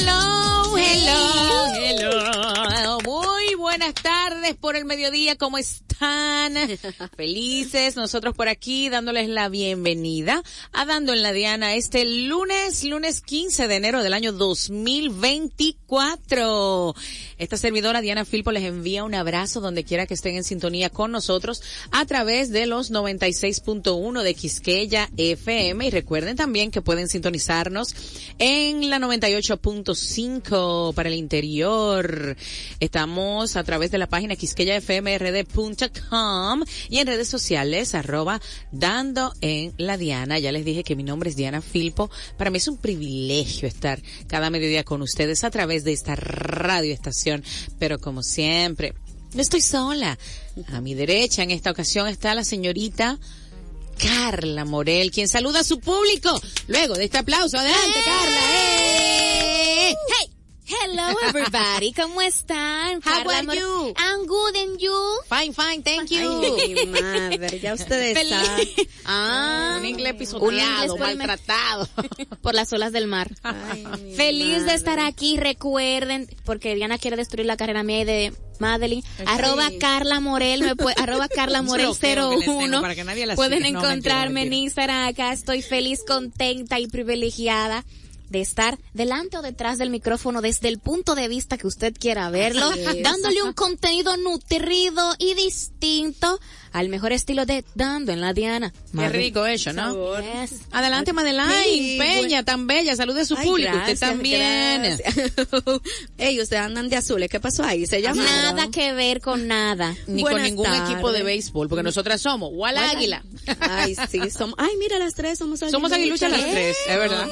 Hello, tardes por el mediodía, ¿cómo están? Felices, nosotros por aquí dándoles la bienvenida a Dando en la Diana este lunes, lunes 15 de enero del año 2024. Esta servidora Diana Filpo les envía un abrazo donde quiera que estén en sintonía con nosotros a través de los 96.1 de Quisqueya FM y recuerden también que pueden sintonizarnos en la 98.5 para el interior. Estamos a través de la página quisqueyafmrd.com y en redes sociales arroba dando en la Diana. Ya les dije que mi nombre es Diana Filpo. Para mí es un privilegio estar cada mediodía con ustedes a través de esta radio estación pero como siempre, no estoy sola. A mi derecha en esta ocasión está la señorita Carla Morel, quien saluda a su público. Luego de este aplauso, adelante Carla. ¡Eh! ¡Hey! Hello everybody, ¿cómo están? How are you? I'm good and you? Fine, fine, thank you. Ay, madre, ya ustedes saben. Ah, un inglés pisoteado, maltratado. Por las olas del mar. Ay, Feliz madre. de estar aquí, recuerden, porque Diana quiere destruir la carrera mía y de Madeline. Arroba Carla Morel, me puede, arroba Carla Morel bloqueo que les tengo 01. para que nadie la Pueden. No, encontrarme mentira, en mentira. Instagram, acá estoy feliz, contenta y privilegiada de estar delante o detrás del micrófono desde el punto de vista que usted quiera verlo, dándole un contenido nutrido y distinto al mejor estilo de Dando en la Diana. Qué rico eso, ¿no? Yes. Adelante, Madeline, Sí, Peña, tan bella, salude a su Ay, público, usted gracias, también. gracias. Ey, ustedes andan de azules, ¿qué pasó ahí? Se llama Nada que ver con nada. Ni con ningún equipo de béisbol, porque nosotras somos Wal Águila. Ay, sí, somos. Ay, mira, las tres somos aguiluchas. Somos aguiluchas las tres, es verdad.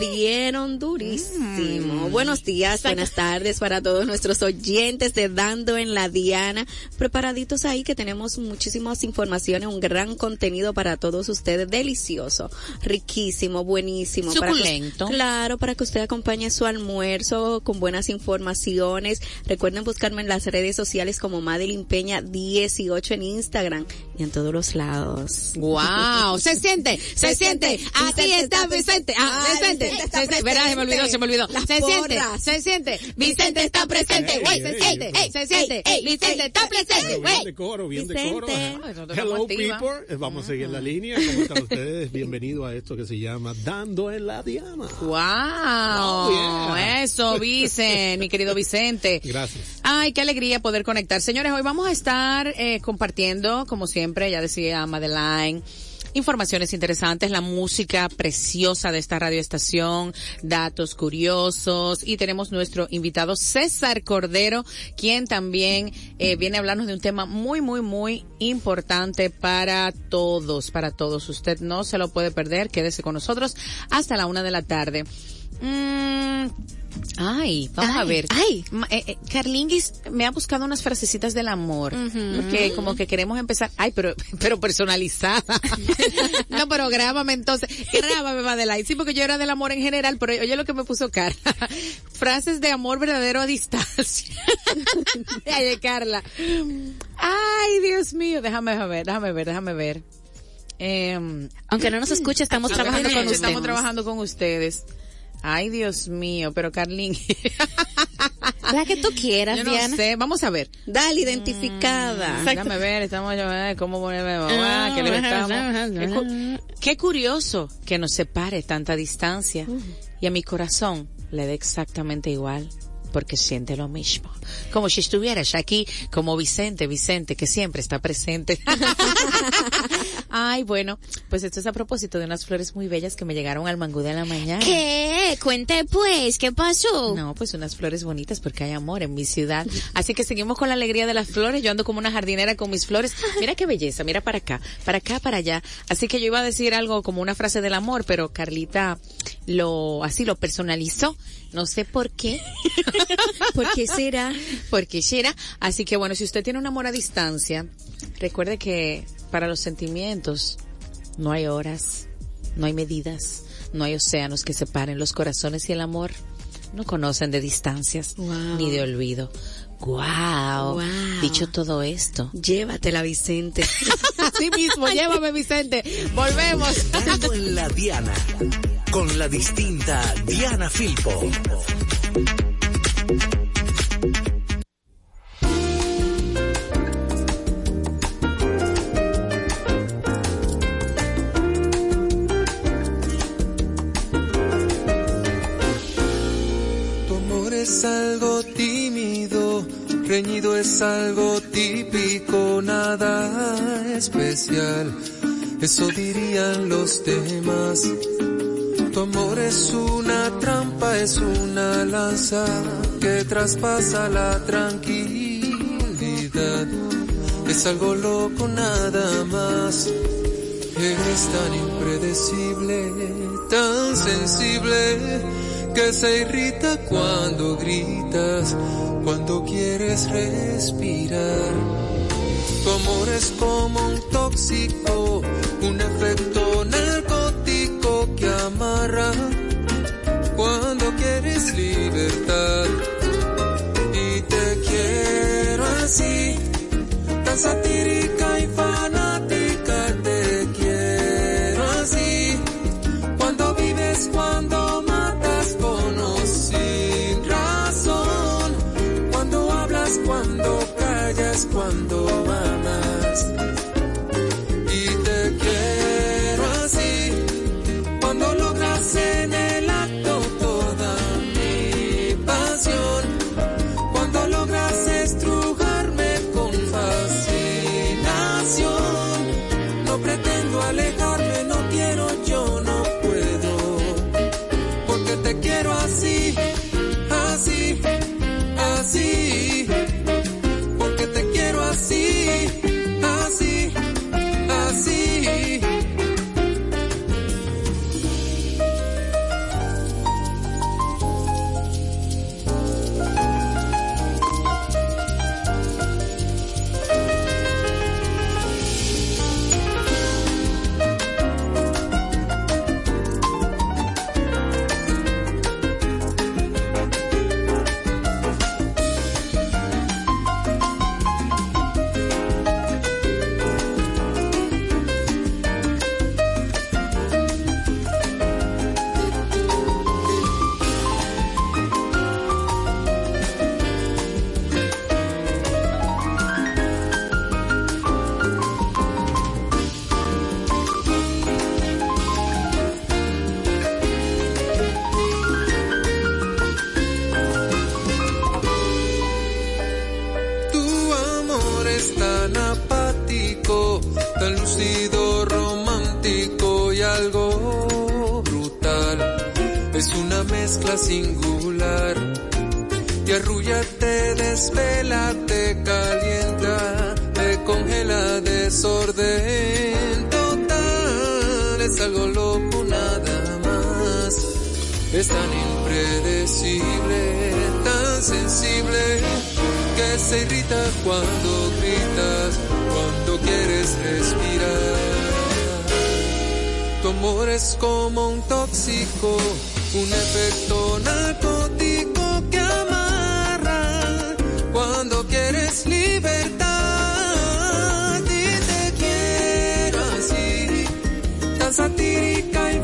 Durísimo. Buenos días, buenas tardes para todos nuestros oyentes de Dando en la Diana. Preparaditos ahí que tenemos muchísimas informaciones, un gran contenido para todos ustedes. Delicioso, riquísimo, buenísimo. Para que- Suculento. claro, para que usted acompañe su almuerzo con buenas informaciones. Recuerden buscarme en las redes sociales como Madeline Peña 18 en Instagram y en todos los lados. Wow, se siente, se siente. Aquí Vicente está está Vicente. Ah, presente. Vicente. Vicente está Se- se- me olvidó, se me olvidó. Las Se siente, se siente. Vicente está presente. Güey, se siente, se siente. Vicente está presente. Bien Güey. de coro, bien de Vicente. coro. Hello people, Eh, vamos a seguir la línea. ¿Cómo están ustedes? Bienvenido a esto que se llama Dando en la Diana. Wow, Oh, yeah. eso, Vicente, mi querido Vicente. Gracias. Ay, qué alegría poder conectar. Señores, hoy vamos a estar eh, compartiendo, como siempre, ya decía Madeline, informaciones interesantes, la música preciosa de esta radioestación, datos curiosos y tenemos nuestro invitado César Cordero, quien también eh, viene a hablarnos de un tema muy, muy, muy importante para todos, para todos. Usted no se lo puede perder, quédese con nosotros hasta la una de la tarde. Mm, Ay, vamos a ver. ay. Eh, eh, Carlinguis me ha buscado unas frasecitas del amor. Porque como que queremos empezar. Ay, pero, pero personalizada. no, pero grábame entonces. Grábame, Madeline. Sí, porque yo era del amor en general, pero oye lo que me puso Carla. Frases de amor verdadero a distancia. Ay, Carla. Ay, Dios mío. Déjame ver, déjame ver, déjame ver. Eh, Aunque no nos escuche, estamos trabajando con Estamos ustedes. trabajando con ustedes. Ay, Dios mío, pero Carlín. La que tú quieras, Yo no Diana. sé, vamos a ver. Dale, identificada. Déjame ver, estamos eh, cómo ponerme, ah, que le estamos. Qué, qué curioso que nos separe tanta distancia y a mi corazón le dé exactamente igual porque siente lo mismo. Como si estuvieras aquí como Vicente, Vicente, que siempre está presente. Ay, bueno, pues esto es a propósito de unas flores muy bellas que me llegaron al mangú de la mañana. ¿Qué? Cuente pues, ¿qué pasó? No, pues unas flores bonitas porque hay amor en mi ciudad. Así que seguimos con la alegría de las flores. Yo ando como una jardinera con mis flores. Mira qué belleza, mira para acá, para acá, para allá. Así que yo iba a decir algo como una frase del amor, pero Carlita lo, así lo personalizó. No sé por qué. ¿Por qué será? porque será. Así que bueno, si usted tiene un amor a distancia, recuerde que para los sentimientos no hay horas, no hay medidas, no hay océanos que separen los corazones y el amor. No conocen de distancias Wow. ni de olvido. Wow. Wow. Dicho todo esto. Llévatela, Vicente. Así mismo, llévame Vicente. Volvemos. En la Diana. Con la distinta Diana Filpo. Tu amor es algo tímido, reñido es algo típico, nada especial. Eso dirían los demás. Tu amor es una trampa, es una lanza que traspasa la tranquilidad. Es algo loco nada más. Eres tan impredecible, tan sensible, que se irrita cuando gritas, cuando quieres respirar. Tu amor es como un tóxico, un efecto narcótico que amarra cuando quieres libertad. Y te quiero así, tan satírica y fanática, te quiero así. Cuando vives, cuando matas con o sin razón. Cuando hablas, cuando callas, cuando amas. Impredecible, tan sensible, que se irrita cuando gritas, cuando quieres respirar. Tu amor es como un tóxico, un efecto narcótico que amarra cuando quieres libertad. Y te quiero así, tan satírica y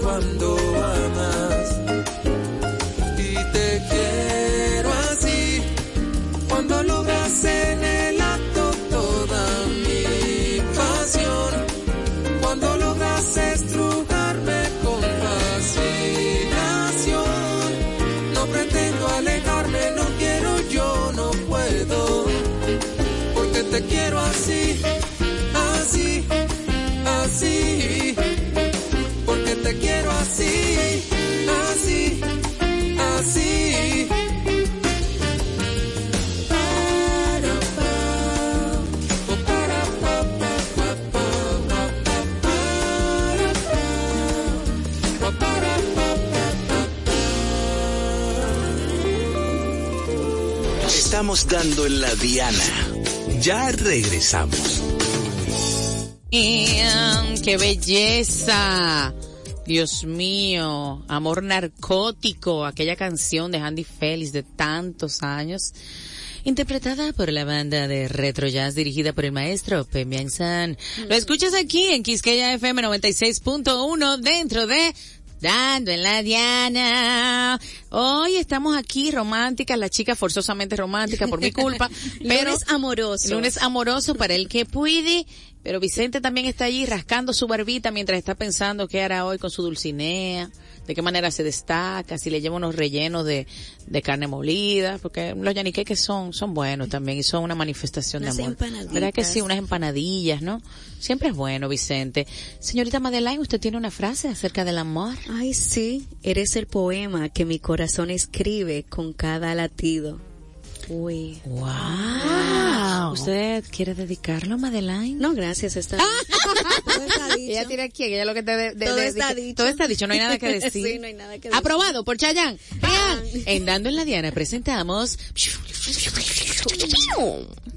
cuando Estamos dando en la diana. Ya regresamos. ¡Qué belleza! Dios mío, Amor Narcótico, aquella canción de Andy Félix de tantos años. interpretada por la banda de Retro Jazz dirigida por el maestro Pemian San. Lo escuchas aquí en Quisqueya FM 96.1 dentro de Dando en la Diana. Hoy estamos aquí románticas, las chicas forzosamente románticas por mi culpa, pero Lunes amoroso. lunes amoroso para el que puede, pero Vicente también está allí rascando su barbita mientras está pensando qué hará hoy con su dulcinea, de qué manera se destaca, si le lleva unos rellenos de, de carne molida, porque los yaniqueques son, son buenos también y son una manifestación Unas de amor. ¿Verdad que sí? Unas empanadillas, ¿no? Siempre es bueno, Vicente. Señorita Madeleine, ¿usted tiene una frase acerca del amor? Ay, sí, eres el poema que mi corazón escribe con cada latido. Uy. Wow. ¿Usted quiere dedicarlo, Madeleine? No, gracias, está. Todo está dicho. Ella tiene aquí, ella lo que te de- de- Todo de- está dicho. Todo está dicho, no hay nada que decir. Sí, no hay nada que decir. Aprobado por Chayanne. En Dando en la Diana presentamos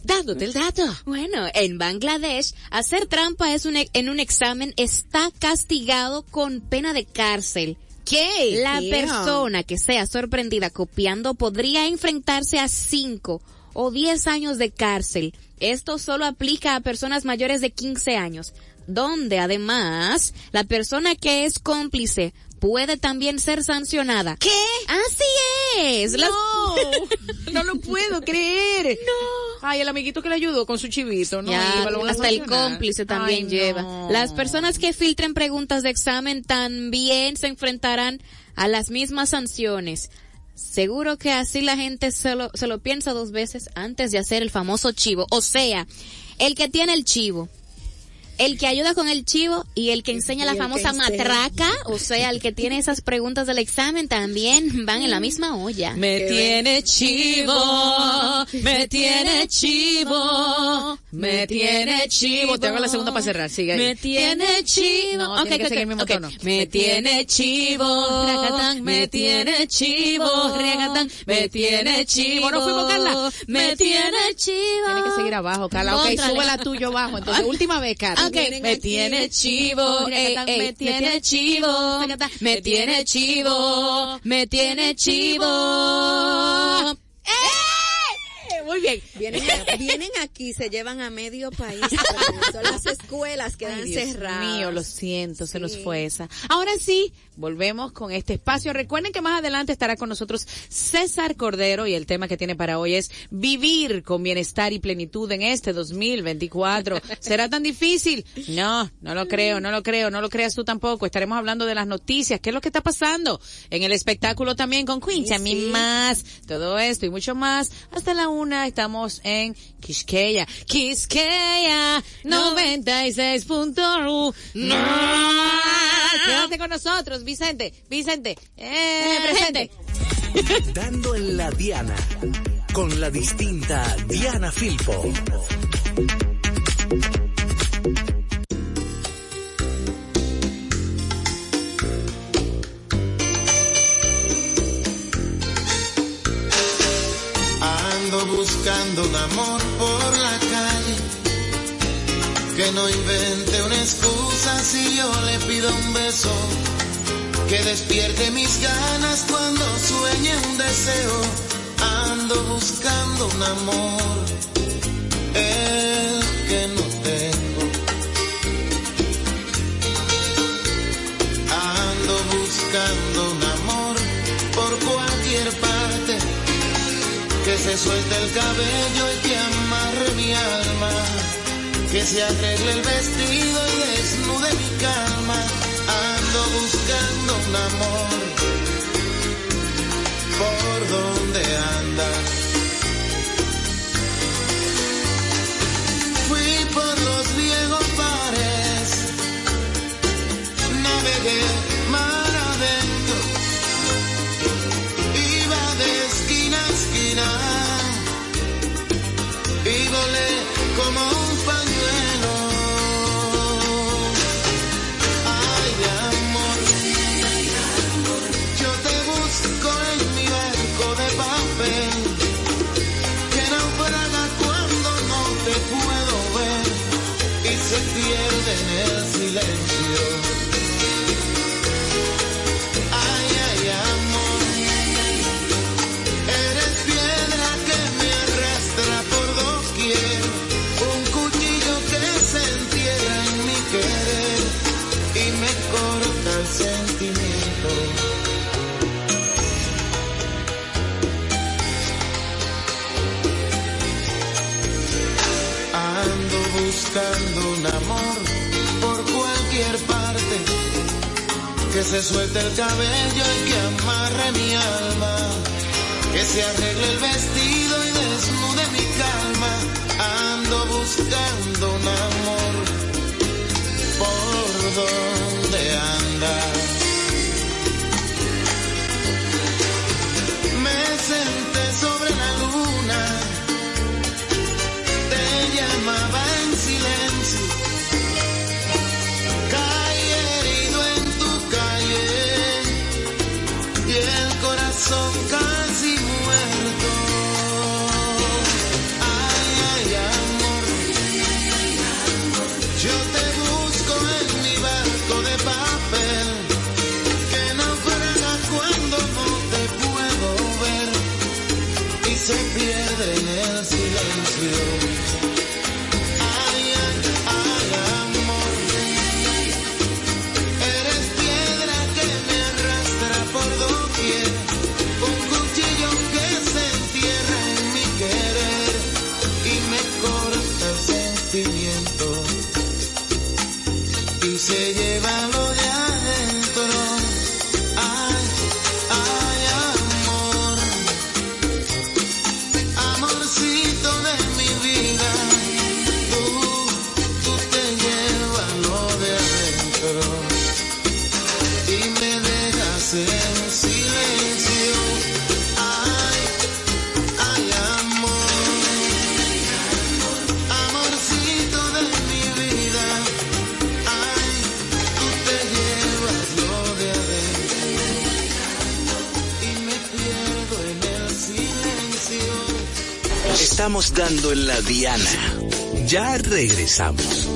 dándote el dato. Bueno, en Bangladesh, hacer trampa es un, e- en un examen está castigado con pena de cárcel. ¿Qué? La persona que sea sorprendida copiando podría enfrentarse a 5 o 10 años de cárcel. Esto solo aplica a personas mayores de 15 años, donde además la persona que es cómplice puede también ser sancionada. ¿Qué? Así es. Las- No, no lo puedo creer. No. Ay, el amiguito que le ayudó con su chivito, ¿no? Ya, Iba, lo hasta el cómplice también Ay, lleva. no. Las personas que filtren preguntas de examen también se enfrentarán a las mismas sanciones. Seguro que así la gente se lo, se lo piensa dos veces antes de hacer el famoso chivo. O sea, el que tiene el chivo, el que ayuda con el chivo y el que enseña Y la famosa enseña. matraca, o sea, el que tiene esas preguntas del examen también van en la misma olla. Me tiene chivo, me tiene chivo, me tiene chivo. Te hago la segunda para cerrar, sigue ahí. Me tiene chivo. No, Ok, tiene que ok, seguir el mismo ok. tono. Me tiene chivo. Racatán, me tiene chivo, regatán, me tiene chivo. ¿No fuimos, Carla? Me tiene chivo. Tiene que seguir abajo, Carla. Ok, Contrale. súbela tuyo abajo. Entonces, última vez, Carla. Me tiene chivo, ey, ey, me tiene chivo, me tiene chivo, me tiene chivo. ¡Eh! Muy bien. Vienen, vienen aquí, se llevan a medio país. Son las escuelas que dan cerradas. mío, lo siento, se nos fue esa. Ahora sí, volvemos con este espacio. Recuerden que más adelante estará con nosotros César Cordero y el tema que tiene para hoy es vivir con bienestar y plenitud en este 2024. ¿Será tan difícil? No, no lo creo, no lo creo, no lo creas tú tampoco. Estaremos hablando de las noticias, qué es lo que está pasando en el espectáculo también con Quincy, Sí, sí. más, todo esto y mucho más. Hasta la una estamos en Quisqueya, Quisqueya 96.1. No. Quédate con nosotros, Vicente, Vicente, eh, presente. Dando en la Diana. Con la distinta Diana Filpo. Ando buscando un amor por la calle. Que no invente una excusa si yo le pido un beso. Que despierte mis ganas cuando sueñe un deseo. Ando buscando un amor, se suelte el cabello y que amarre mi alma, que se arregle el vestido y desnude mi calma. Ando buscando un amor, se pierde en el silencio. Ay, ay, amor, eres piedra que me arrastra por dos doquier, un cuchillo que se entierra en mi querer y me corta el sentimiento. Buscando un amor por cualquier parte. Que se suelte el cabello y que amarre mi alma. Que se arregle el vestido y desnude mi calma. Ando buscando un amor. Se lleva Estamos dando en la Diana. Ya regresamos.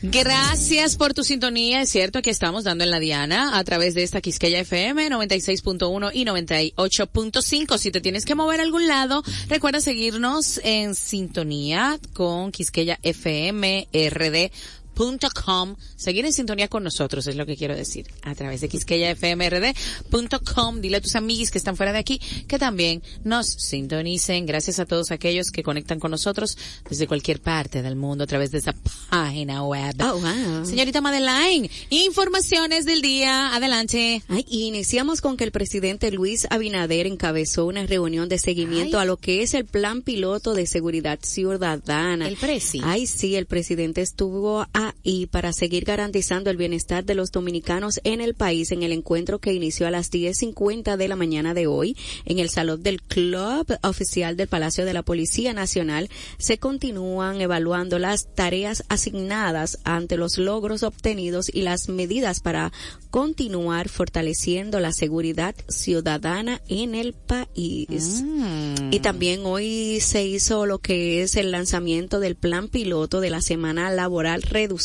Gracias por tu sintonía. Es cierto que estamos dando en la Diana a través de esta Quisqueya FM 96.1 y 98.5. Si te tienes que mover a algún lado, recuerda seguirnos en sintonía con Quisqueya FM RD. Com. Seguir en sintonía con nosotros es lo que quiero decir. A través de quisqueyafmrd.com. Dile a tus amiguis que están fuera de aquí que también nos sintonicen. Gracias a todos aquellos que conectan con nosotros desde cualquier parte del mundo a través de esa página web. Oh, wow. Señorita Madeline, informaciones del día. Adelante. Ay, y iniciamos con que el presidente Luis Abinader encabezó una reunión de seguimiento Ay. a lo que es el plan piloto de seguridad ciudadana. El presi. Ay, sí, el presidente estuvo ahí para seguir garantizando el bienestar de los dominicanos en el país en el encuentro que inició a las 10.50 de la mañana de hoy en el salón del Club Oficial del Palacio de la Policía Nacional. Se continúan evaluando las tareas asignadas ante los logros obtenidos y las medidas para continuar fortaleciendo la seguridad ciudadana en el país. Mm. Y también hoy se hizo lo que es el lanzamiento del plan piloto de la semana laboral reducida.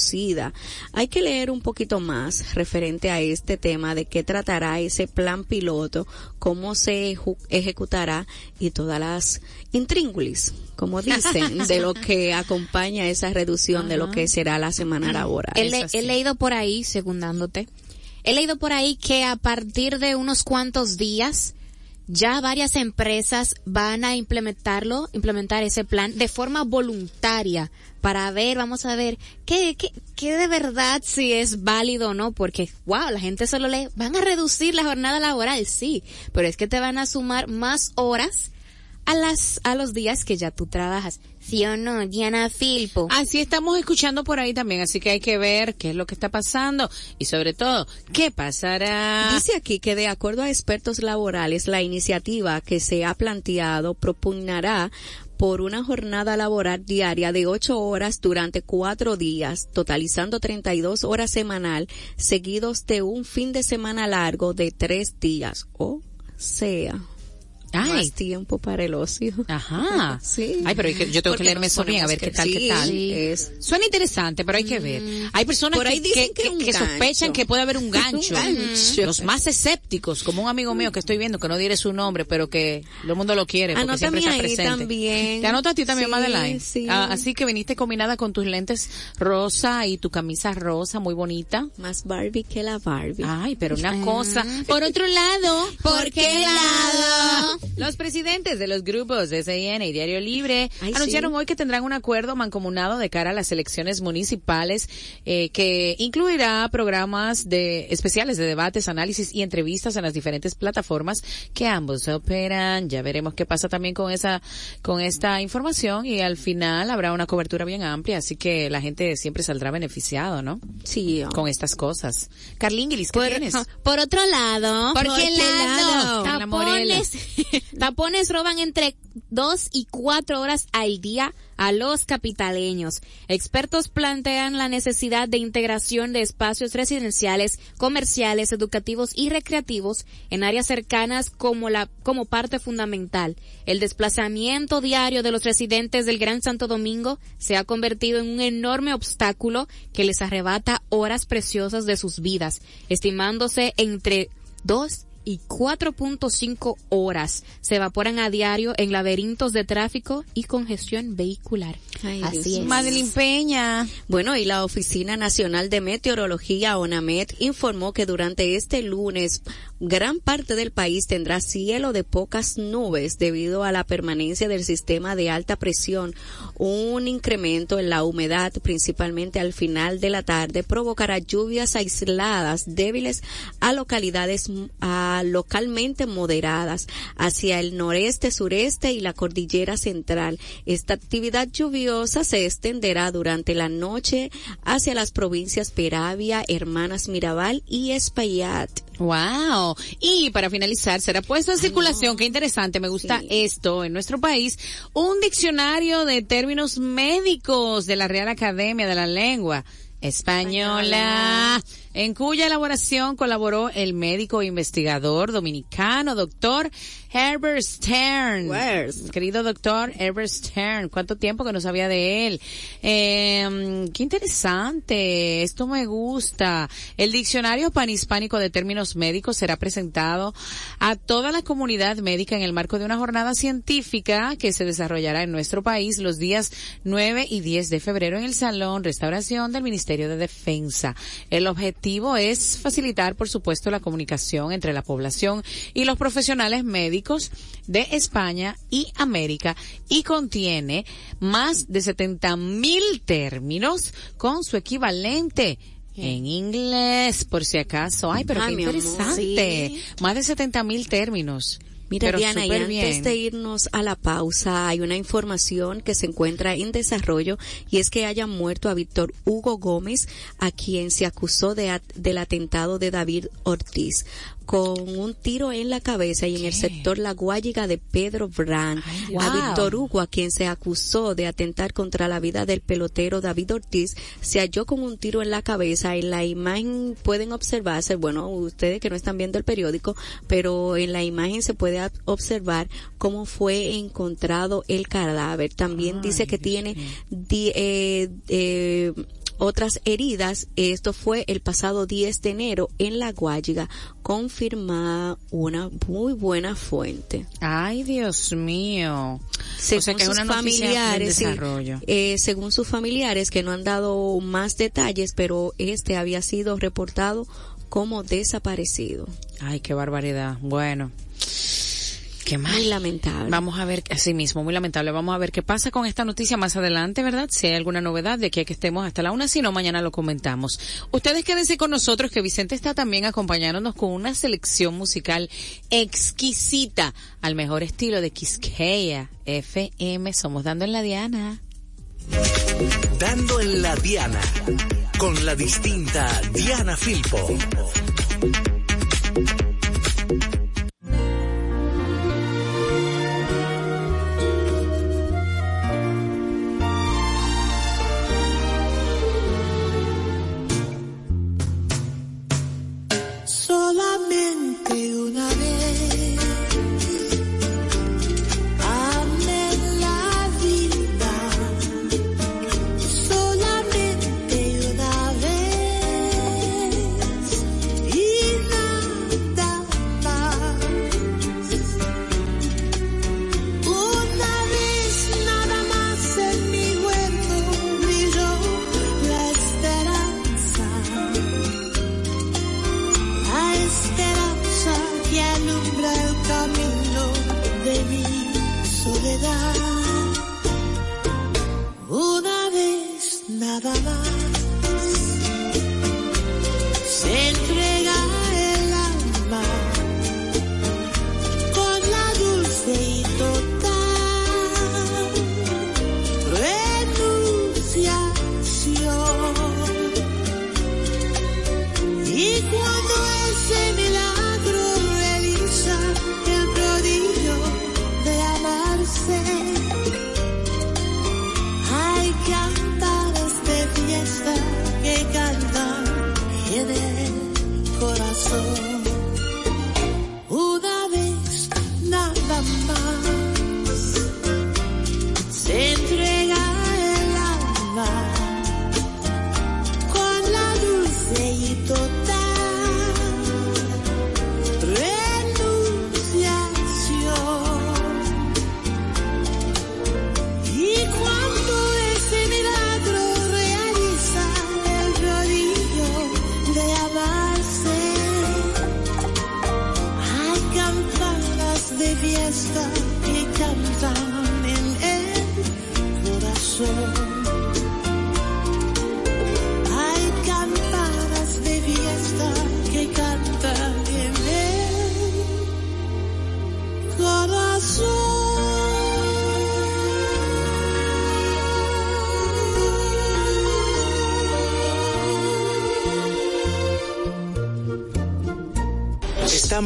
Hay que leer un poquito más referente a este tema de qué tratará ese plan piloto, cómo se ejecutará y todas las intríngulis, como dicen, de lo que acompaña esa reducción de lo que será la semana laboral. He, le- he leído por ahí, segundándote, he leído por ahí que a partir de unos cuantos días ya varias empresas van a implementarlo, implementar ese plan de forma voluntaria para ver, vamos a ver, qué, qué, qué de verdad si es válido o no, porque, wow, la gente solo lee, van a reducir la jornada laboral, sí, pero es que te van a sumar más horas a las, a los días que ya tú trabajas. ¿Sí o no, Diana Filpo? Así estamos escuchando por ahí también, así que hay que ver qué es lo que está pasando y sobre todo, qué pasará. Dice aquí que de acuerdo a expertos laborales, la iniciativa que se ha planteado propugnará por una jornada laboral diaria de ocho horas durante cuatro días, totalizando 32 horas semanal, seguidos de un fin de semana largo de tres días. O sea, Ay, más tiempo para el ocio. ajá. Sí. Ay, pero yo tengo Porque que leerme eso bien, a ver qué tal, que- qué tal. sí, es- Suena interesante, pero hay que ver. Hay personas Por ahí que, que, que que sospechan que puede haber un gancho. Un gancho. Los más escépticos, como un amigo mío que estoy viendo, que no diré su nombre, pero que todo el mundo lo quiere porque siempre Anótame está ahí presente. también. Te anoto a ti también, Sí, Madeline. sí. Ah, así que viniste combinada con tus lentes rosa y tu camisa rosa, muy bonita. Más Barbie que la Barbie. Ay, pero una cosa. Por otro lado, ¿Por qué lado? Los presidentes de los grupos SIN y Diario Libre Ay, anunciaron sí. hoy que tendrán un acuerdo mancomunado de cara a las elecciones municipales eh, que incluirá programas de especiales de debates, análisis y entrevistas en las diferentes plataformas que ambos operan. Ya veremos qué pasa también con esa con esta información y al final habrá una cobertura bien amplia, así que la gente siempre saldrá beneficiado, ¿no? Sí. Con estas cosas. Carlinguilis, ¿qué Por, tienes? por otro lado, ¿Por qué lado? En la Morela. tapones, tapones roban entre dos y cuatro horas al día a los capitaleños. Expertos plantean la necesidad de integración de espacios residenciales, comerciales, educativos y recreativos en áreas cercanas como la como parte fundamental. El desplazamiento diario de los residentes del Gran Santo Domingo se ha convertido en un enorme obstáculo que les arrebata horas preciosas de sus vidas, estimándose entre 2 y 4.5 horas se evaporan a diario en laberintos de tráfico y congestión vehicular. Ay, Así Dios es. Madeline Peña. Bueno, y la Oficina Nacional de Meteorología, ONAMET, informó que durante este lunes gran parte del país tendrá cielo de pocas nubes debido a la permanencia del sistema de alta presión. Un incremento en la humedad, principalmente al final de la tarde, provocará lluvias aisladas débiles a localidades a localmente moderadas hacia el noreste, sureste y la cordillera central. Esta actividad lluviosa se extenderá durante la noche hacia las provincias Peravia, Hermanas Mirabal y Espaillat. Wow. Y para finalizar, será puesto en circulación, qué interesante, me gusta Sí. esto, en nuestro país, un diccionario de términos médicos de la Real Academia de la Lengua Española, en cuya elaboración colaboró el médico investigador dominicano, doctor Herbert Stern. Where's? Querido doctor Herbert Stern, ¿cuánto tiempo que no sabía de él? Eh, qué interesante, esto me gusta. El diccionario panhispánico de términos médicos será presentado a toda la comunidad médica en el marco de una jornada científica que se desarrollará en nuestro país los días 9 y 10 de febrero en el Salón Restauración del Ministerio de Defensa. El objetivo es facilitar, por supuesto, la comunicación entre la población y los profesionales médicos de España y América y contiene más de 70 mil términos con su equivalente en inglés, por si acaso. Ay, pero qué amor, interesante. sí. Más de 70 mil términos. Mira, Pero Diana, y antes bien. de irnos a la pausa, hay una información que se encuentra en desarrollo y es que haya muerto a Víctor Hugo Gómez, a quien se acusó de at- del atentado de David Ortiz con un tiro en la cabeza y en el sector La Guayiga de Pedro Brand. Ay, A wow. Víctor Hugo, a quien se acusó de atentar contra la vida del pelotero David Ortiz, se halló con un tiro en la cabeza. En la imagen pueden observarse, bueno, ustedes que no están viendo el periódico, pero en la imagen se puede observar cómo fue encontrado el cadáver. También dice que tiene di- eh, eh, otras heridas. Esto fue el pasado 10 de enero en La Guayiga, confirmada una muy buena fuente. Ay, Dios mío. Según o sea que es sus una familiares, sí, eh, según sus familiares que no han dado más detalles, pero este había sido reportado como desaparecido. Ay, qué barbaridad. Bueno. Qué mal. Muy lamentable. Vamos a ver, así mismo, muy lamentable. Vamos a ver qué pasa con esta noticia más adelante, ¿verdad? Si hay alguna novedad de aquí a que estemos hasta la una, si no, mañana lo comentamos. Ustedes quédense con nosotros, que Vicente está también acompañándonos con una selección musical exquisita, al mejor estilo de Quisqueya FM. Somos Dando en la Diana. Dando en la Diana. Con la distinta Diana Filpo.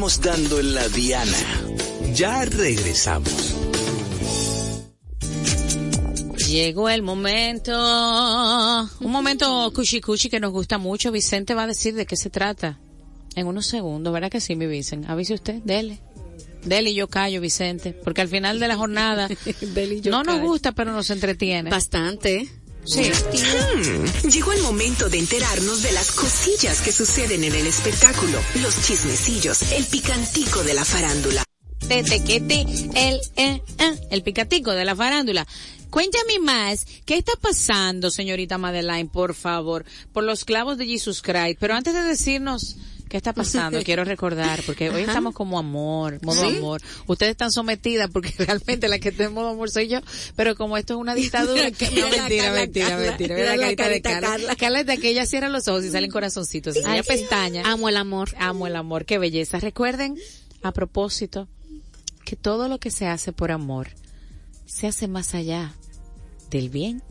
Estamos dando en la diana. Ya regresamos. Llegó el momento, un momento cuchi cuchi que nos gusta mucho. Vicente va a decir de qué se trata en unos segundos, ¿verdad que sí, mi Vicente? Avise usted, dele. Dele y yo callo, Vicente, porque al final de la jornada no nos gusta, pero nos entretiene. Bastante. Sí. Mm, Llegó el momento de enterarnos de las cosillas que suceden en el espectáculo, los chismecillos, el picantico de la farándula. Te, te, que te, el, eh, eh, el picatico de la farándula. Cuéntame más, ¿qué está pasando, señorita Madeline, por favor, por los clavos de Jesus Christ? Pero antes de decirnos qué está pasando, quiero recordar, porque hoy estamos como amor, modo amor. Ustedes están sometidas porque realmente la que está en modo amor soy yo, pero como esto es una dictadura, que, no, mentira, Carla, mentira, Carla. mentira, Mira la la carita de Carla. Carla. Carla es de que ella cierra los ojos y salen corazoncitos, ella pestaña. Amo el amor. Amo el amor, qué belleza. Recuerden, a propósito, que todo lo que se hace por amor se hace más allá del bien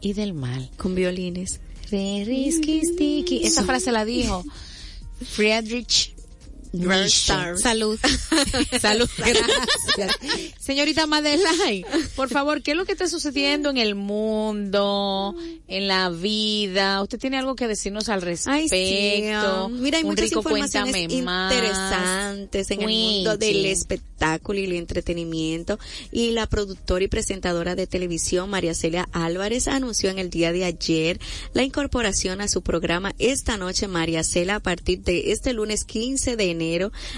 y del mal. Con violines. Esa frase la dijo Friedrich Salud. Salud, gracias. Señorita Madeline, por favor, ¿qué es lo que está sucediendo en el mundo, en la vida? ¿Usted tiene algo que decirnos al respecto? Ay, sí. ah, Mira, hay Un muchas rico informaciones interesantes en el mundo del espectáculo y el entretenimiento. Y la productora y presentadora de televisión, María Celia Álvarez, anunció en el día de ayer la incorporación a su programa Esta Noche María Celia a partir de este lunes 15 de enero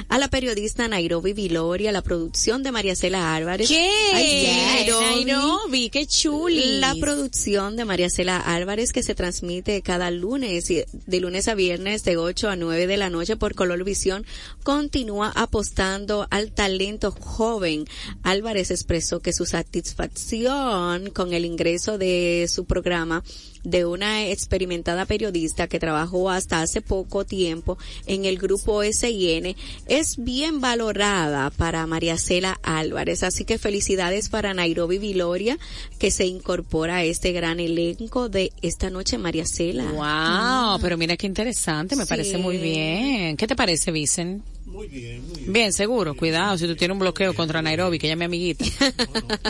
a la periodista Nairobi Viloria, la producción de María Celia Álvarez. ¿Qué? Ay, Nairobi. Nairobi, qué chuli. La producción de María Cela Álvarez que se transmite cada lunes, y de lunes a viernes de 8 a 9 de la noche por Color Visión, continúa apostando al talento joven. Álvarez expresó que su satisfacción con el ingreso de su programa de una experimentada periodista que trabajó hasta hace poco tiempo en el grupo SIN es bien valorada para María Cela Álvarez. Así que felicidades para Nairobi Viloria que se incorpora a este gran elenco de esta noche María Cela. Wow, pero mira qué interesante, me Sí. parece muy bien. ¿Qué te parece, Vicen? Muy bien, muy bien. Bien, seguro, cuidado si tú tienes un bloqueo contra Nairobi, que ella es mi amiguita.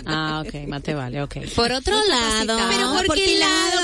ah, ok, más te vale, ok. Por otro lado, Pero ¿por ¿por qué lado?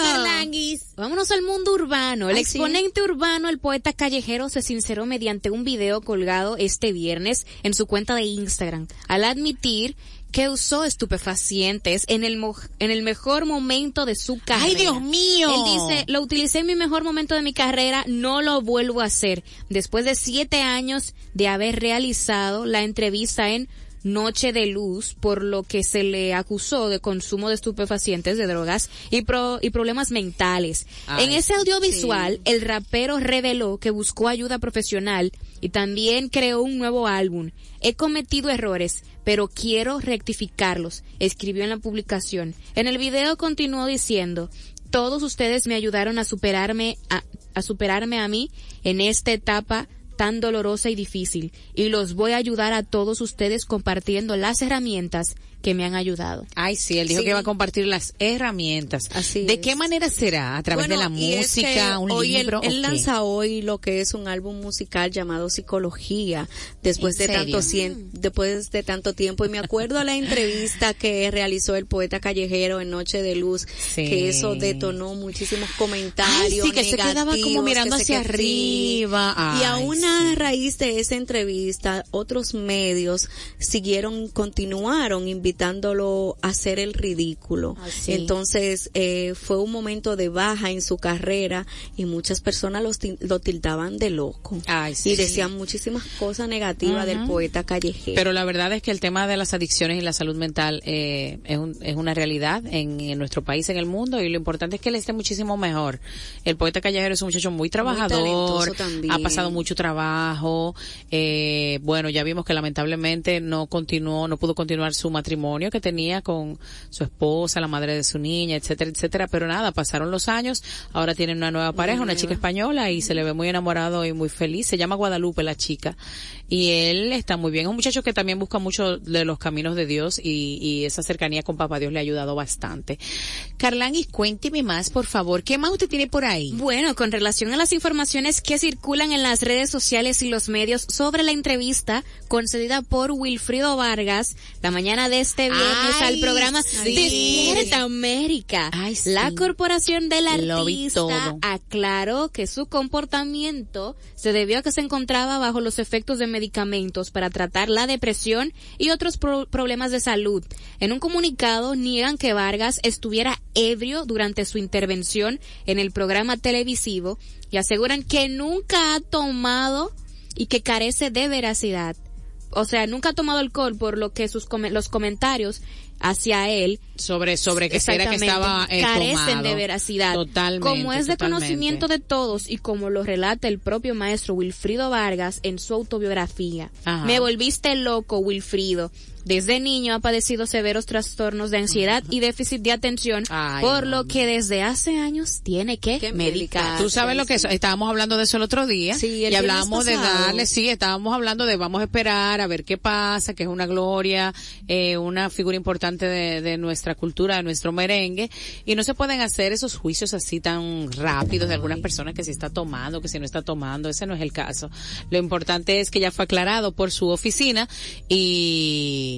Vámonos al mundo urbano. El sí. exponente urbano, el poeta callejero, se sinceró mediante un video colgado este viernes en su cuenta de Instagram, al admitir que usó estupefacientes en el mo- en el mejor momento de su carrera. ¡Ay, Dios mío! Él dice, lo utilicé en mi mejor momento de mi carrera, no lo vuelvo a hacer. Después de siete años de haber realizado la entrevista en Noche de Luz, por lo que se le acusó de consumo de estupefacientes, de drogas y, pro- y problemas mentales. Ay, en ese audiovisual, el rapero reveló que buscó ayuda profesional y también creó un nuevo álbum. He cometido errores, pero quiero rectificarlos, escribió en la publicación. En el video continuó diciendo, todos ustedes me ayudaron a superarme a, a superarme a mí en esta etapa tan dolorosa y difícil y los voy a ayudar a todos ustedes compartiendo las herramientas que me han ayudado. Ay, sí, él dijo Sí. que iba a compartir las herramientas. Así ¿De es. qué manera será? ¿A través Bueno, de la y es que música, un hoy libro? Él, lanza hoy lo que es un álbum musical llamado Psicología, después ¿En de tanto cien- después de tanto tiempo. Y me acuerdo a la entrevista que realizó el poeta callejero en Noche de Luz, Sí. que eso detonó muchísimos comentarios. Ay, sí, que se quedaba como mirando que hacia arriba. y aún a raíz de esa entrevista, otros medios siguieron, continuaron invitándolo a hacer el ridículo. Ah, sí. Entonces, eh, fue un momento de baja en su carrera y muchas personas los lo tildaban de loco. Ay, sí. Y decían muchísimas cosas negativas del poeta callejero. Pero la verdad es que el tema de las adicciones y la salud mental eh, es, un- es una realidad en, en nuestro país, en el mundo, y lo importante es que él esté muchísimo mejor. El poeta callejero es un muchacho muy trabajador, también. ha pasado mucho trabajo, eh, bueno, ya vimos que lamentablemente no continuó, no pudo continuar su matrimonio que tenía con su esposa, la madre de su niña, etcétera, etcétera, pero nada, pasaron los años, ahora tienen una nueva pareja, una chica española, y se le ve muy enamorado y muy feliz, se llama Guadalupe la chica, y él está muy bien, es un muchacho que también busca mucho de los caminos de Dios y, y esa cercanía con Papá Dios le ha ayudado bastante. Carlangis, cuénteme más, por favor, ¿qué más usted tiene por ahí? Bueno, con relación a las informaciones que circulan en las redes sociales y los medios sobre la entrevista concedida por Wilfrido Vargas la mañana de este viernes Ay, al programa sí. Despierta América. Ay, sí. La corporación del artista aclaró que su comportamiento se debió a que se encontraba bajo los efectos de medicamentos para tratar la depresión y otros pro- problemas de salud. En un comunicado niegan que Vargas estuviera ebrio durante su intervención en el programa televisivo y aseguran que nunca ha tomado y que carece de veracidad. O sea, nunca ha tomado alcohol, por lo que sus come- los comentarios hacia él Sobre, sobre que era que estaba eh, carecen tomado. de veracidad. Totalmente. Como es de totalmente. conocimiento de todos y como lo relata el propio maestro Wilfrido Vargas en su autobiografía. Ajá. Me volviste loco, Wilfrido. Desde niño ha padecido severos trastornos de ansiedad y déficit de atención, Ay, por no, lo no. que desde hace años tiene que, Que medicar. Tú sabes lo que es, estábamos hablando de eso el otro día Sí, el y hablábamos de darle, sí, estábamos hablando de vamos a esperar a ver qué pasa, que es una gloria, eh, una figura importante de, de nuestra cultura, de nuestro merengue y no se pueden hacer esos juicios así tan rápidos de algunas personas que si está tomando, que si no está tomando, ese no es el caso. Lo importante es que ya fue aclarado por su oficina y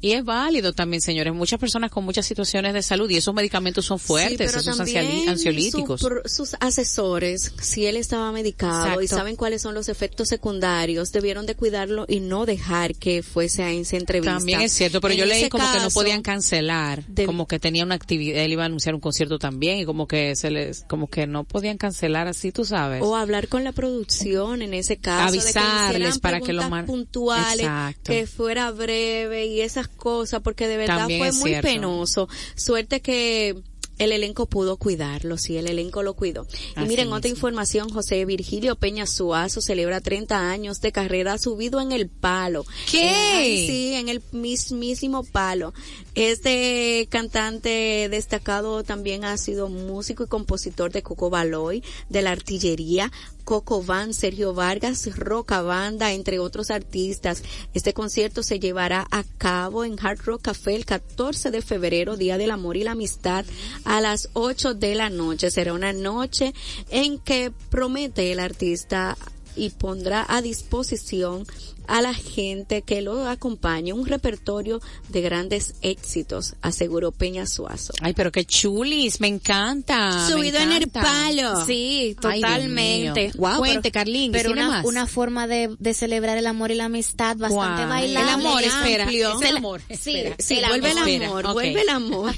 y es válido también, señores, muchas personas con muchas situaciones de salud y esos medicamentos son fuertes, Sí, esos ansiolíticos. su sus asesores, si él estaba medicado y saben cuáles son los efectos secundarios, debieron de cuidarlo y no dejar que fuese a esa entrevista. También es cierto, pero En yo leí como que no podían cancelar, de- como que tenía una actividad, él iba a anunciar un concierto también y como que se les, como que no podían cancelar así, tú sabes. o hablar con la producción en ese caso de que Avisarles para que lo man- puntuales Exacto. que fuera breve y esas cosas porque de verdad También fue muy cierto. penoso suerte que el elenco pudo cuidarlo, sí, el elenco lo cuidó. Y miren, otra información, José Virgilio Peña Suazo celebra 30 años de carrera subido en el palo. ¿Qué? Sí, en el mismísimo palo. Este cantante destacado también ha sido músico y compositor de Coco Baloy, de la artillería, Coco Van, Sergio Vargas, Roca Banda, entre otros artistas. Este concierto se llevará a cabo en Hard Rock Café el 14 de febrero, Día del Amor y la Amistad, a las 8 de la noche. Será una noche en que promete el artista y pondrá a disposición a la gente que lo acompañe un repertorio de grandes éxitos, aseguró Peña Suazo. Ay, pero qué chulis, me encanta. me Subido en el palo. Sí, Ay, totalmente. mío. Guau, Cuente, Carlín, pero ¿tiene una, más? una forma de, de celebrar el amor y la amistad bastante bailable. El amor, espera, amplio. es el amor, Sí, espera. sí, Sí, vuelve el amor, vuelve el amor.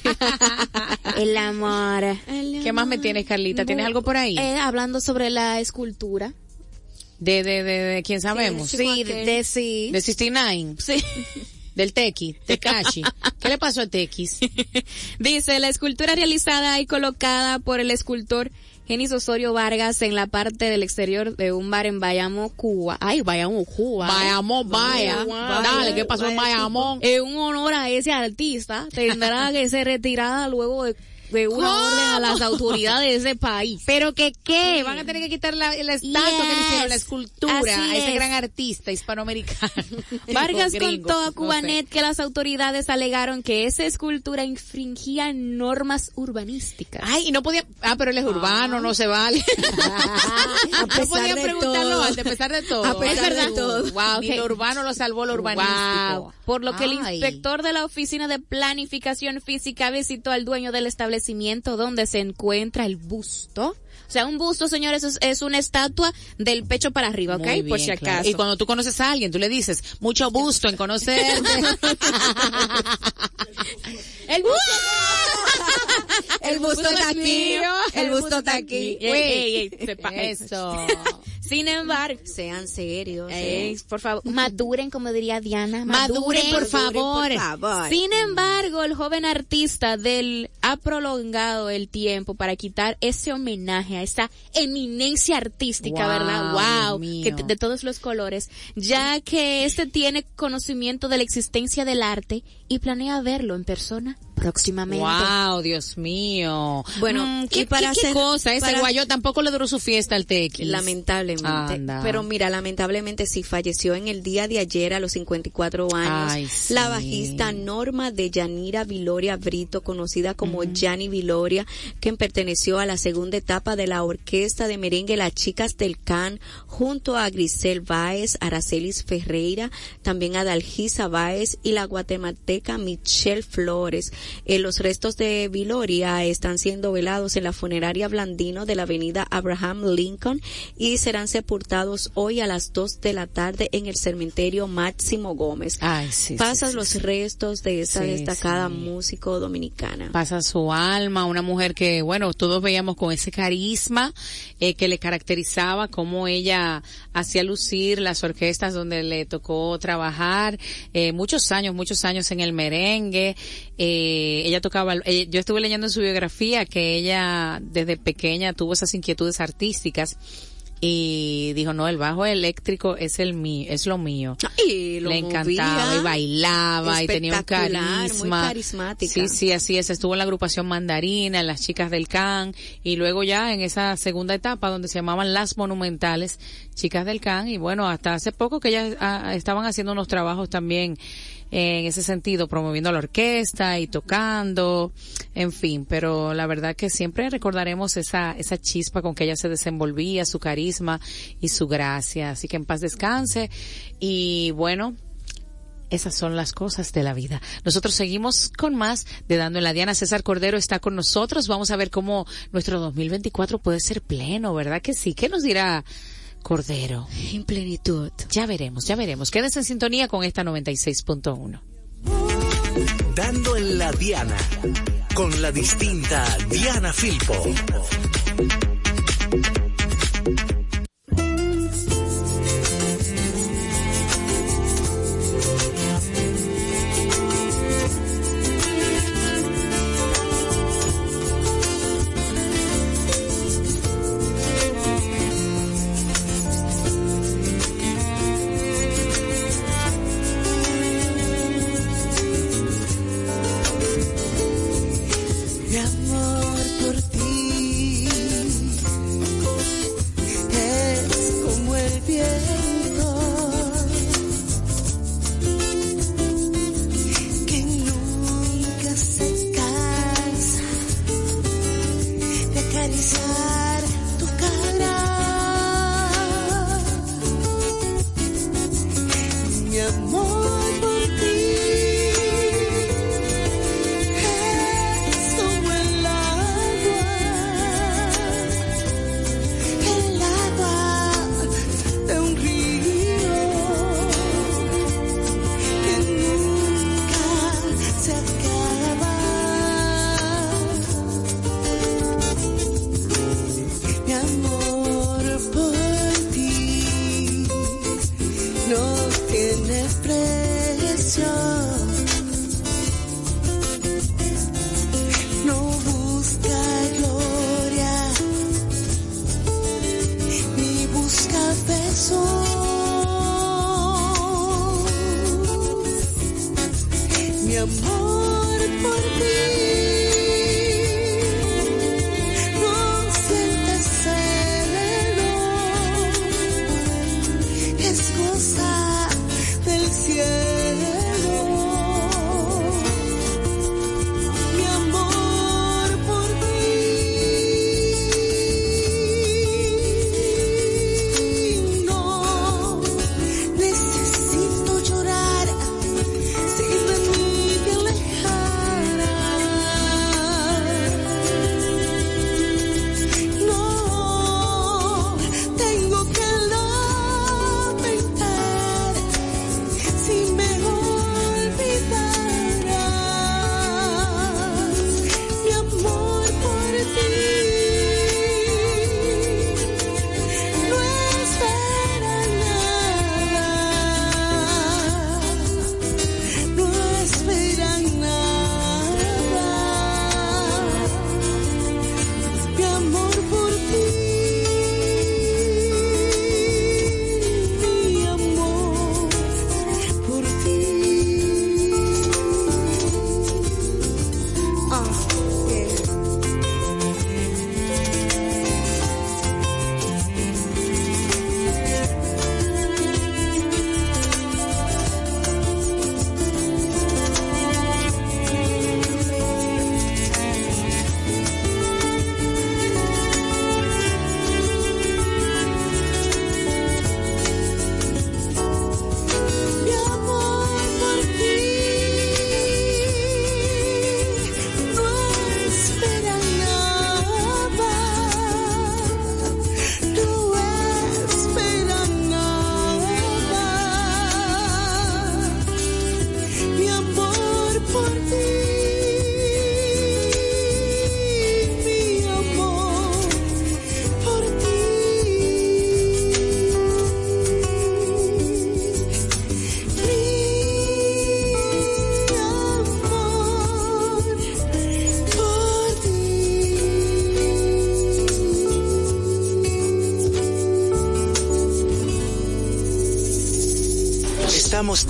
El amor. ¿Qué más me tienes, Carlita? ¿Tienes algo por ahí? Eh, hablando sobre la escultura. De, de, de, de quién sabemos. Sí, de, de sí. De 69. Sí. Del Tequi, Tecachi. ¿Qué le pasó a Tequis? Dice, la escultura realizada y colocada por el escultor Genis Osorio Vargas en la parte del exterior de un bar en Bayamo, Cuba. Ay, Bayamo, Cuba. Bayamón, vaya. Dale, ¿qué pasó en Bayamón? En un honor a ese artista, tendrá que ser retirada luego de, de una ¿Cómo? orden a las autoridades de ese país. Pero que qué, van a tener que quitar la, la estatua que le hicieron, la escultura Así a ese es. gran artista hispanoamericano. Vargas Gringo, contó a no sé. Cubanet que las autoridades alegaron que esa escultura infringía normas urbanísticas. Ay, y no podía, ah, pero él es urbano, no se vale. No podía preguntarlo antes, a pesar de todo. A pesar Es de todo. Wow, Ni Ok. lo urbano lo salvó lo urbanístico. Wow. Por lo que el inspector de la Oficina de Planificación Física visitó al dueño del establecimiento donde se encuentra el busto. O sea, un busto, señores, es, es una estatua del pecho para arriba, ¿ok? Muy Por bien, si claro. acaso. Y cuando tú conoces a alguien, tú le dices, mucho gusto en conocerte. El busto. El busto está aquí. El busto está aquí. Ey, ey, ey, Eso. Sin embargo, Sean serios. eh. por favor, maduren, como diría Diana. Maduren, por favor. Por favor. Sin embargo, el joven artista del ha prolongado el tiempo para quitar ese homenaje a esa eminencia artística, Wow, ¿verdad? Wow, que de todos los colores, ya que este tiene conocimiento de la existencia del arte y planea verlo en persona próximamente. Wow, Dios mío. Bueno, Mm, y ¿qué, para qué- qué hacer- cosa? Ese para- guayo tampoco le duró su fiesta al Tequis. Lamentablemente. Anda. Pero mira, lamentablemente sí falleció en el día de ayer a los 54 años. Ay, sí. La bajista Norma de Yanira Viloria Brito, conocida como Yanni Viloria, que perteneció a la segunda etapa de la orquesta de merengue Las Chicas del Can, junto a Grisel Báez, Aracelis Ferreira, también a Dalgisa Báez y la guatemalteca Michelle Flores. Eh, los restos de Viloria están siendo velados en la funeraria Blandino de la avenida Abraham Lincoln y serán sepultados hoy a las 2 de la tarde en el cementerio Máximo Gómez. Ay, sí. Pasan sí, los restos de esta Sí, destacada músico dominicana. Pasa su alma, una mujer que, bueno, todos veíamos con ese carisma eh, que le caracterizaba, cómo ella hacía lucir las orquestas donde le tocó trabajar, eh, muchos años, muchos años en el merengue. Eh, ella tocaba, eh, yo estuve leyendo en su biografía que ella desde pequeña tuvo esas inquietudes artísticas y dijo, no, el bajo eléctrico es el mío, es lo mío. Y lo le encantaba movía. y bailaba y tenía un Espectacular, muy carisma. carismática. Sí, sí, así es. Estuvo en la agrupación Mandarina, en las chicas del Can y luego ya en esa segunda etapa donde se llamaban las monumentales chicas del Can y bueno, hasta hace poco que ellas ah, estaban haciendo unos trabajos también en ese sentido, promoviendo la orquesta y tocando, en fin, pero la verdad que siempre recordaremos esa, esa chispa con que ella se desenvolvía, su carisma y su gracia. Así que en paz descanse y bueno, esas son las cosas de la vida. Nosotros seguimos con más de Dando en la Diana. César Cordero está con nosotros. Vamos a ver cómo nuestro 2024 puede ser pleno, ¿verdad que sí? ¿Qué nos dirá Cordero? En plenitud. Ya veremos, ya veremos. Quédense en sintonía con esta 96.1. Dando en la Diana. Con la distinta Diana Filpo.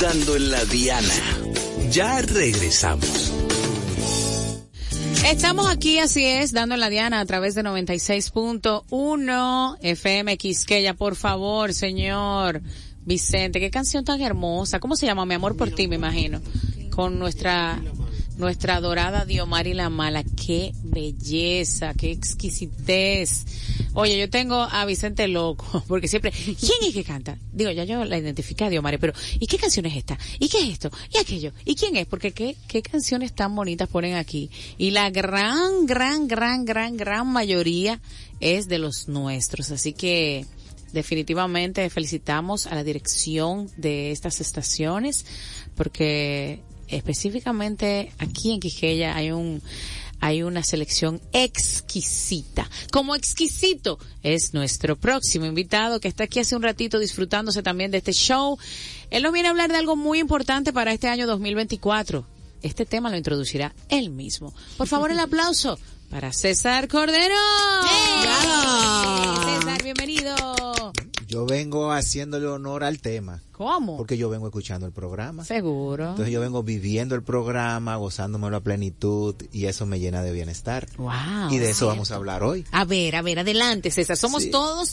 Dando en la Diana. Ya regresamos. Estamos aquí, así es, dando en la diana a través de 96.1 FM Quisqueya. Por favor, señor Vicente, qué canción tan hermosa. ¿Cómo se llama? Mi amor por ti, me imagino. Con nuestra nuestra adorada Diomari la Mala. Qué belleza, qué exquisitez. Oye, yo tengo a Vicente loco, porque siempre, ¿quién es que canta? Digo, ya yo la identifiqué a Diomari, pero ¿y qué canción es esta? ¿Y qué es esto? ¿Y aquello? ¿Y quién es? Porque qué, qué canciones tan bonitas ponen aquí. Y la gran, gran, gran, gran, gran mayoría es de los nuestros. Así que, definitivamente felicitamos a la dirección de estas estaciones porque específicamente aquí en Quisqueya hay un hay una selección exquisita. Como exquisito es nuestro próximo invitado que está aquí hace un ratito disfrutándose también de este show. Él nos viene a hablar de algo muy importante para este año 2024. Este tema lo introducirá él mismo. Por favor, el aplauso para César Cordero. César, bienvenido. Yo vengo haciéndole honor al tema. ¿Cómo? Porque yo vengo escuchando el programa. Seguro. Entonces yo vengo viviendo el programa, gozándomelo a plenitud y eso me llena de bienestar. Wow. Y de eso vamos a hablar hoy. A ver, a ver, adelante, César. Somos Sí. todos